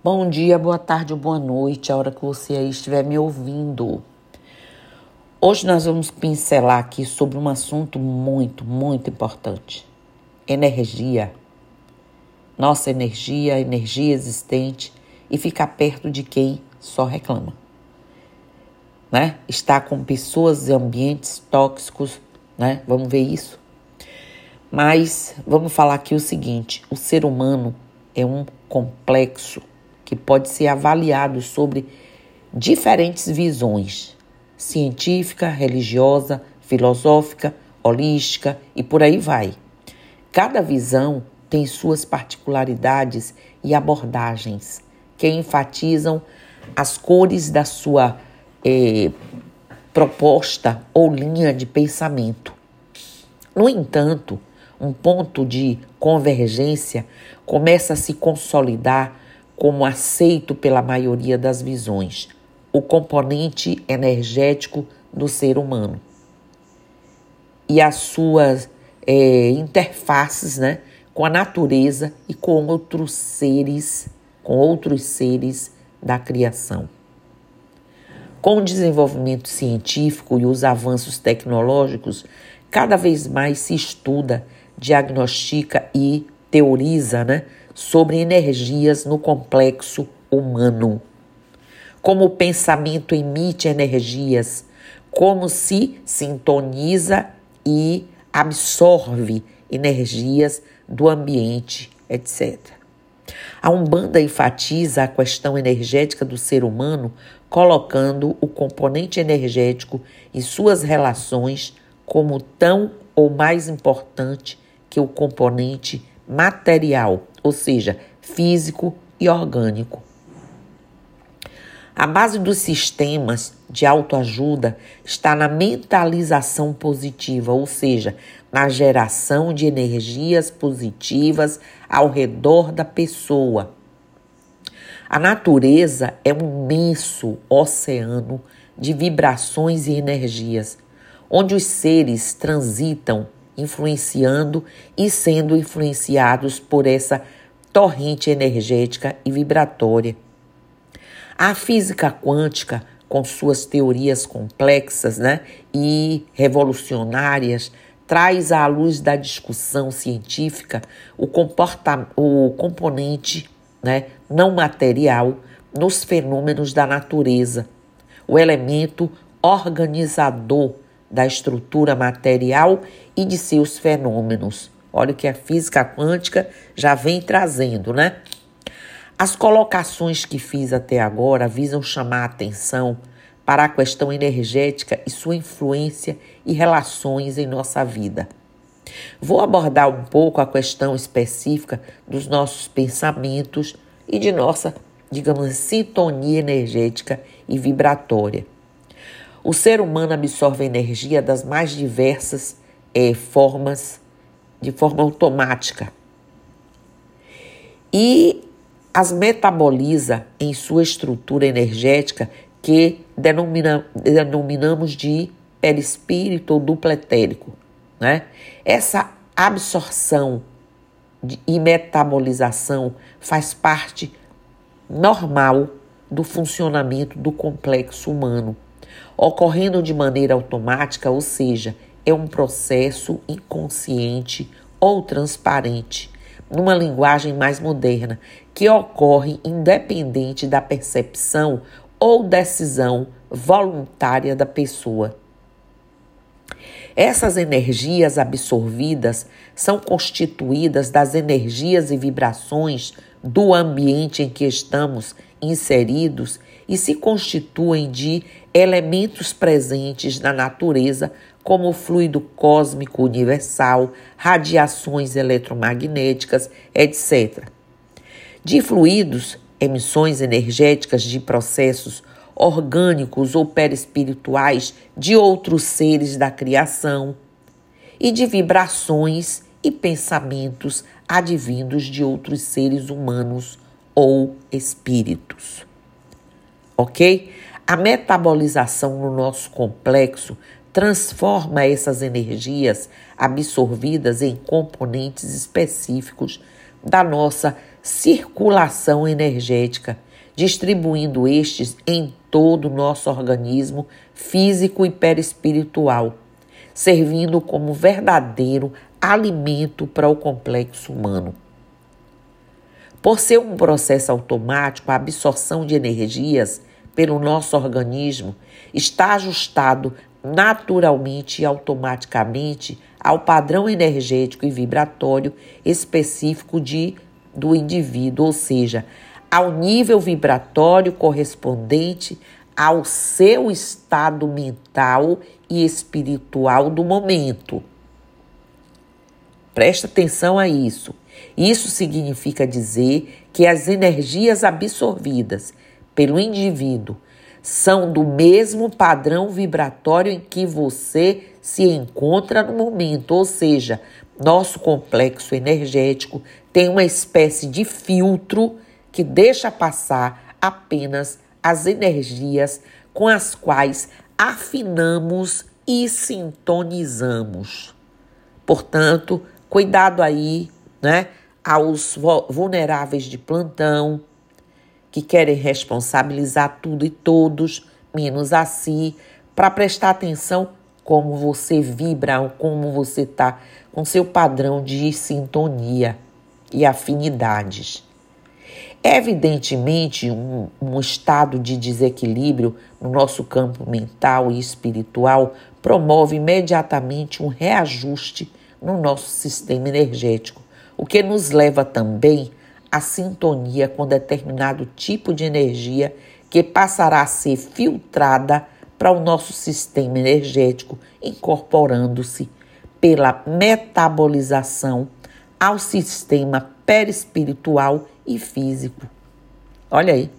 Bom dia, boa tarde ou boa noite, a hora que você aí estiver me ouvindo. Hoje nós vamos pincelar aqui sobre um assunto muito, muito importante: energia. Nossa energia, energia existente e ficar perto de quem só reclama. Né? Estar com pessoas e ambientes tóxicos, né? Vamos ver isso? Mas vamos falar aqui o seguinte: o ser humano é um complexo que pode ser avaliado sobre diferentes visões científica, religiosa, filosófica, holística e por aí vai. Cada visão tem suas particularidades e abordagens que enfatizam as cores da sua eh, proposta ou linha de pensamento. No entanto, um ponto de convergência começa a se consolidar como aceito pela maioria das visões, o componente energético do ser humano e as suas é, interfaces né, com a natureza e com outros seres, com outros seres da criação. Com o desenvolvimento científico e os avanços tecnológicos, cada vez mais se estuda diagnostica e teoriza né, sobre energias no complexo humano. Como o pensamento emite energias, como se sintoniza e absorve energias do ambiente, etc. A Umbanda enfatiza a questão energética do ser humano, colocando o componente energético e suas relações como tão ou mais importante que o componente material, ou seja, físico e orgânico. A base dos sistemas de autoajuda está na mentalização positiva, ou seja, na geração de energias positivas ao redor da pessoa. A natureza é um imenso oceano de vibrações e energias, onde os seres transitam influenciando e sendo influenciados por essa torrente energética e vibratória. A física quântica, com suas teorias complexas né, e revolucionárias, traz à luz da discussão científica o, comporta o componente né, não material nos fenômenos da natureza, o elemento organizador da estrutura material e de seus fenômenos. Olha o que a física quântica já vem trazendo, né? As colocações que fiz até agora visam chamar a atenção para a questão energética e sua influência e relações em nossa vida. Vou abordar um pouco a questão específica dos nossos pensamentos e de nossa, digamos, sintonia energética e vibratória. O ser humano absorve energia das mais diversas é, formas, de forma automática. E as metaboliza em sua estrutura energética que denomina, denominamos de perispírito ou duplo etérico. Né? Essa absorção de, e metabolização faz parte normal do funcionamento do complexo humano ocorrendo de maneira automática, ou seja, é um processo inconsciente ou transparente, numa linguagem mais moderna, que ocorre independente da percepção ou decisão voluntária da pessoa. Essas energias absorvidas são constituídas das energias e vibrações do ambiente em que estamos inseridos e se constituem de elementos presentes na natureza, como fluido cósmico universal, radiações eletromagnéticas, etc. De fluidos, emissões energéticas de processos orgânicos ou perispirituais de outros seres da criação, e de vibrações e pensamentos advindos de outros seres humanos ou espíritos. Ok? A metabolização no nosso complexo transforma essas energias absorvidas em componentes específicos da nossa circulação energética, distribuindo estes em todo o nosso organismo físico e perispiritual, servindo como verdadeiro alimento para o complexo humano. Por ser um processo automático, a absorção de energias pelo nosso organismo está ajustado naturalmente e automaticamente ao padrão energético e vibratório específico de, do indivíduo, ou seja, ao nível vibratório correspondente ao seu estado mental e espiritual do momento. Presta atenção a isso. Isso significa dizer que as energias absorvidas pelo indivíduo são do mesmo padrão vibratório em que você se encontra no momento, ou seja, nosso complexo energético tem uma espécie de filtro que deixa passar apenas as energias com as quais afinamos e sintonizamos. Portanto, cuidado aí, né, aos vulneráveis de plantão que querem responsabilizar tudo e todos, menos a si, para prestar atenção como você vibra, como você está com seu padrão de sintonia e afinidades. Evidentemente, um, um, estado de desequilíbrio no nosso campo mental e espiritual promove imediatamente um reajuste no nosso sistema energético, o que nos leva também à sintonia com determinado tipo de energia que passará a ser filtrada para o nosso sistema energético, incorporando-se pela metabolização ao sistema perispiritual e físico. Olha aí.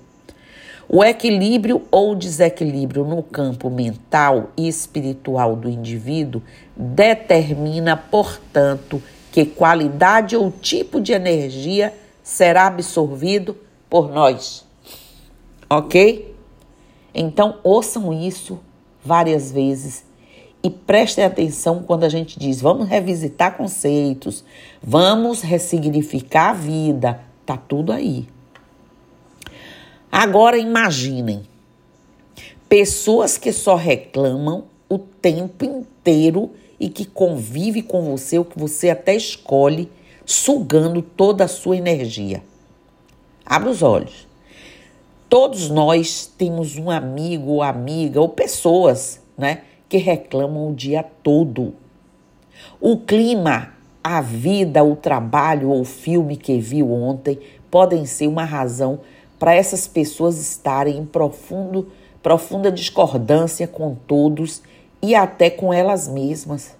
O equilíbrio ou desequilíbrio no campo mental e espiritual do indivíduo determina, portanto, que qualidade ou tipo de energia será absorvido por nós. Ok? Então, ouçam isso várias vezes e prestem atenção quando a gente diz: vamos revisitar conceitos, vamos ressignificar a vida. Tá tudo aí. Agora imaginem pessoas que só reclamam o tempo inteiro e que convive com você, o que você até escolhe, sugando toda a sua energia. Abra os olhos. Todos nós temos um amigo ou amiga ou pessoas, né, que reclamam o dia todo. O clima, a vida, o trabalho ou o filme que viu ontem podem ser uma razão para essas pessoas estarem em profundo, profunda discordância com todos e até com elas mesmas.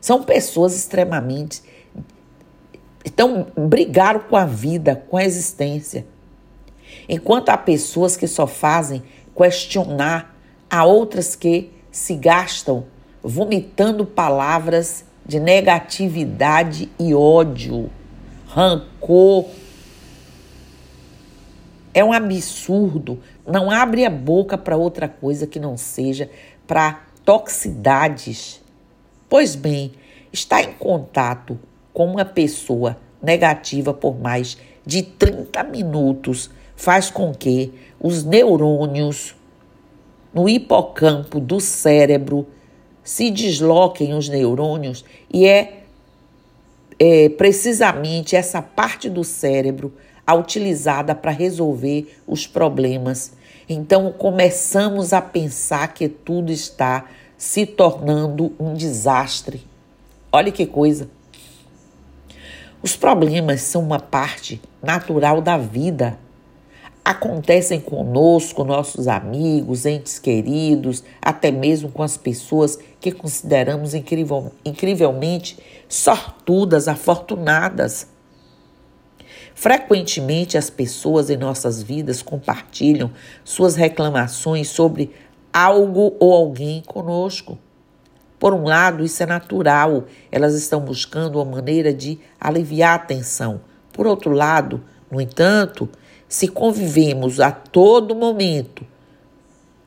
São pessoas extremamente. Então, brigaram com a vida, com a existência. Enquanto há pessoas que só fazem questionar, há outras que se gastam vomitando palavras de negatividade e ódio, rancor. É um absurdo. Não abre a boca para outra coisa que não seja para toxicidades. Pois bem, estar em contato com uma pessoa negativa por mais de 30 minutos faz com que os neurônios no hipocampo do cérebro se desloquem os neurônios e é, é precisamente essa parte do cérebro a utilizada para resolver os problemas. Então começamos a pensar que tudo está se tornando um desastre. Olha que coisa. Os problemas são uma parte natural da vida acontecem conosco, nossos amigos, entes queridos, até mesmo com as pessoas que consideramos incrível, incrivelmente sortudas, afortunadas. Frequentemente as pessoas em nossas vidas compartilham suas reclamações sobre algo ou alguém conosco. Por um lado, isso é natural, elas estão buscando uma maneira de aliviar a tensão. Por outro lado, no entanto, se convivemos a todo momento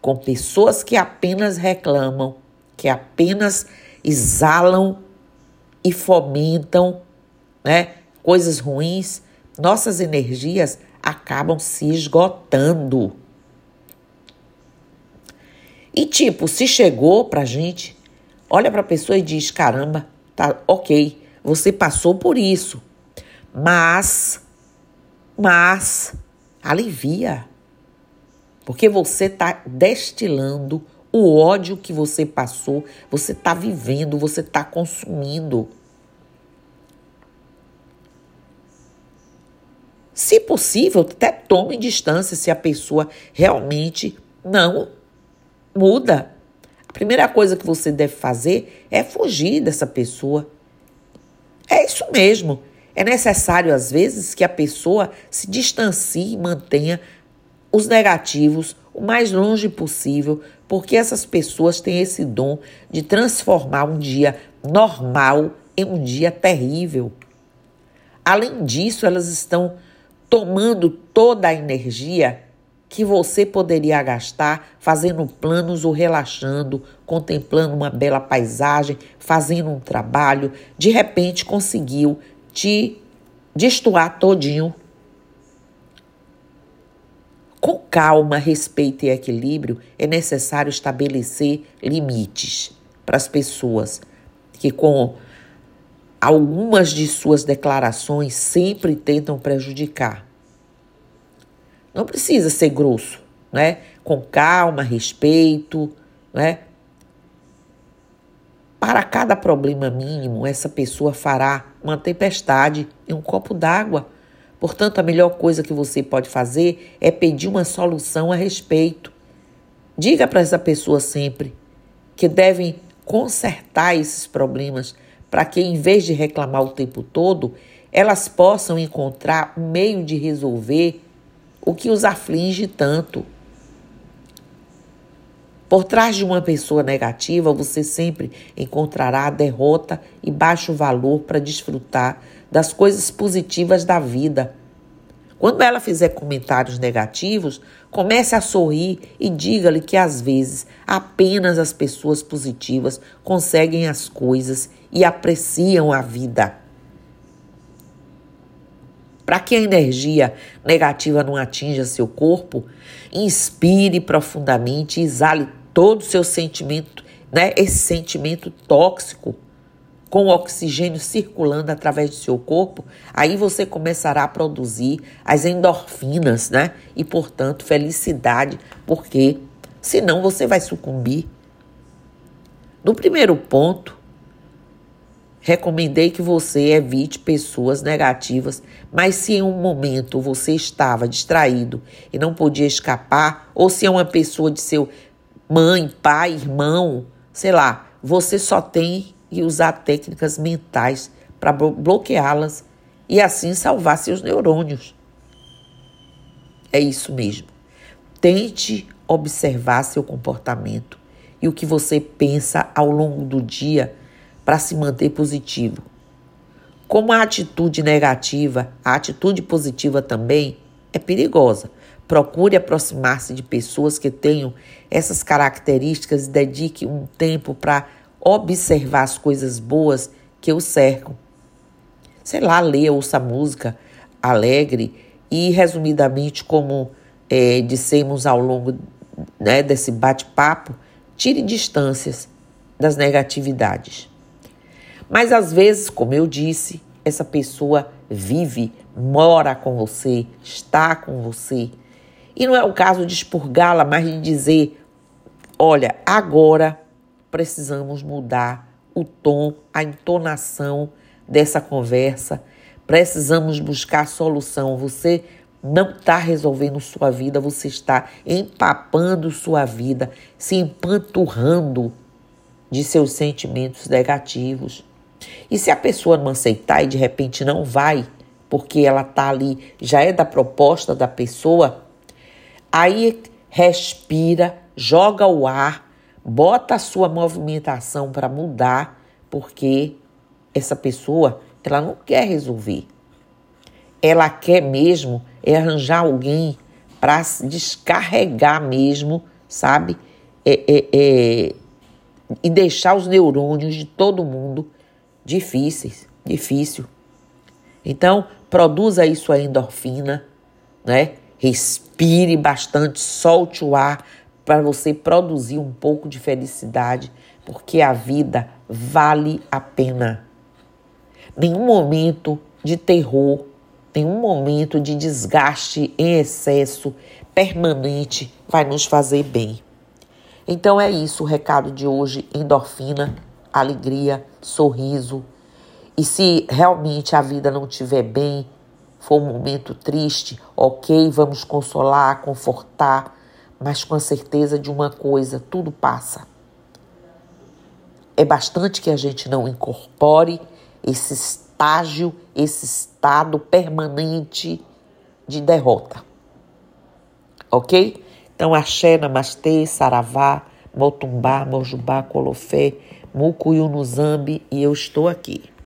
com pessoas que apenas reclamam, que apenas exalam e fomentam né, coisas ruins, nossas energias acabam se esgotando. E tipo, se chegou pra gente, olha pra pessoa e diz: caramba, tá ok, você passou por isso. Mas, mas, alivia. Porque você está destilando o ódio que você passou, você está vivendo, você está consumindo. Se possível, até tome distância se a pessoa realmente não muda. Primeira coisa que você deve fazer é fugir dessa pessoa. É isso mesmo. É necessário, às vezes, que a pessoa se distancie e mantenha os negativos o mais longe possível, porque essas pessoas têm esse dom de transformar um dia normal em um dia terrível. Além disso, elas estão tomando toda a energia que você poderia gastar fazendo planos ou relaxando, contemplando uma bela paisagem, fazendo um trabalho, de repente conseguiu te destoar todinho com calma, respeito e equilíbrio, é necessário estabelecer limites para as pessoas que, com algumas de suas declarações, sempre tentam prejudicar. Não precisa ser grosso, né? Com calma, respeito, né? Para cada problema mínimo, essa pessoa fará uma tempestade em um copo d'água Portanto, a melhor coisa que você pode fazer é pedir uma solução a respeito. Diga para essa pessoa sempre que devem consertar esses problemas para que, em vez de reclamar o tempo todo, elas possam encontrar um meio de resolver o que os aflige tanto. Por trás de uma pessoa negativa, você sempre encontrará derrota e baixo valor para desfrutar das coisas positivas da vida. Quando ela fizer comentários negativos, comece a sorrir e diga-lhe que às vezes apenas as pessoas positivas conseguem as coisas e apreciam a vida. Para que a energia negativa não atinja seu corpo, inspire profundamente exale todo o seu sentimento, né, esse sentimento tóxico com oxigênio circulando através do seu corpo, aí você começará a produzir as endorfinas, né? E, portanto, felicidade, porque senão você vai sucumbir. No primeiro ponto, recomendei que você evite pessoas negativas, mas se em um momento você estava distraído e não podia escapar, ou se é uma pessoa de seu mãe, pai, irmão, sei lá, você só tem e usar técnicas mentais para bloqueá-las e assim salvar seus neurônios. É isso mesmo. Tente observar seu comportamento e o que você pensa ao longo do dia para se manter positivo. Como a atitude negativa, a atitude positiva também é perigosa. Procure aproximar-se de pessoas que tenham essas características e dedique um tempo para observar as coisas boas que o cercam. Sei lá, leia, ouça música alegre e, resumidamente, como é, dissemos ao longo né, desse bate-papo, tire distâncias das negatividades. Mas às vezes, como eu disse, essa pessoa vive, mora com você, está com você. E não é o caso de expurgá-la, mas de dizer: olha, agora precisamos mudar o tom, a entonação dessa conversa. Precisamos buscar solução. Você não está resolvendo sua vida, você está empapando sua vida, se empanturrando de seus sentimentos negativos. E se a pessoa não aceitar e de repente não vai, porque ela está ali, já é da proposta da pessoa, aí respira, joga o ar bota a sua movimentação para mudar, porque essa pessoa, ela não quer resolver. Ela quer mesmo é arranjar alguém para descarregar mesmo, sabe? É, é, é, e deixar os neurônios de todo mundo difíceis, difícil. Então, produza isso a endorfina, né? Respire bastante, solte o ar para você produzir um pouco de felicidade, porque a vida vale a pena. Nenhum momento de terror, nenhum momento de desgaste em excesso permanente vai nos fazer bem. Então é isso o recado de hoje: endorfina, alegria, sorriso. E se realmente a vida não estiver bem, for um momento triste, ok, vamos consolar, confortar, mas com a certeza de uma coisa: tudo passa. É bastante que a gente não incorpore esse estágio, esse estado permanente de derrota. Ok? Então, axé, namastê, saravá, motumbá, mojubá, colofé, mucuyu no zambi e eu estou aqui.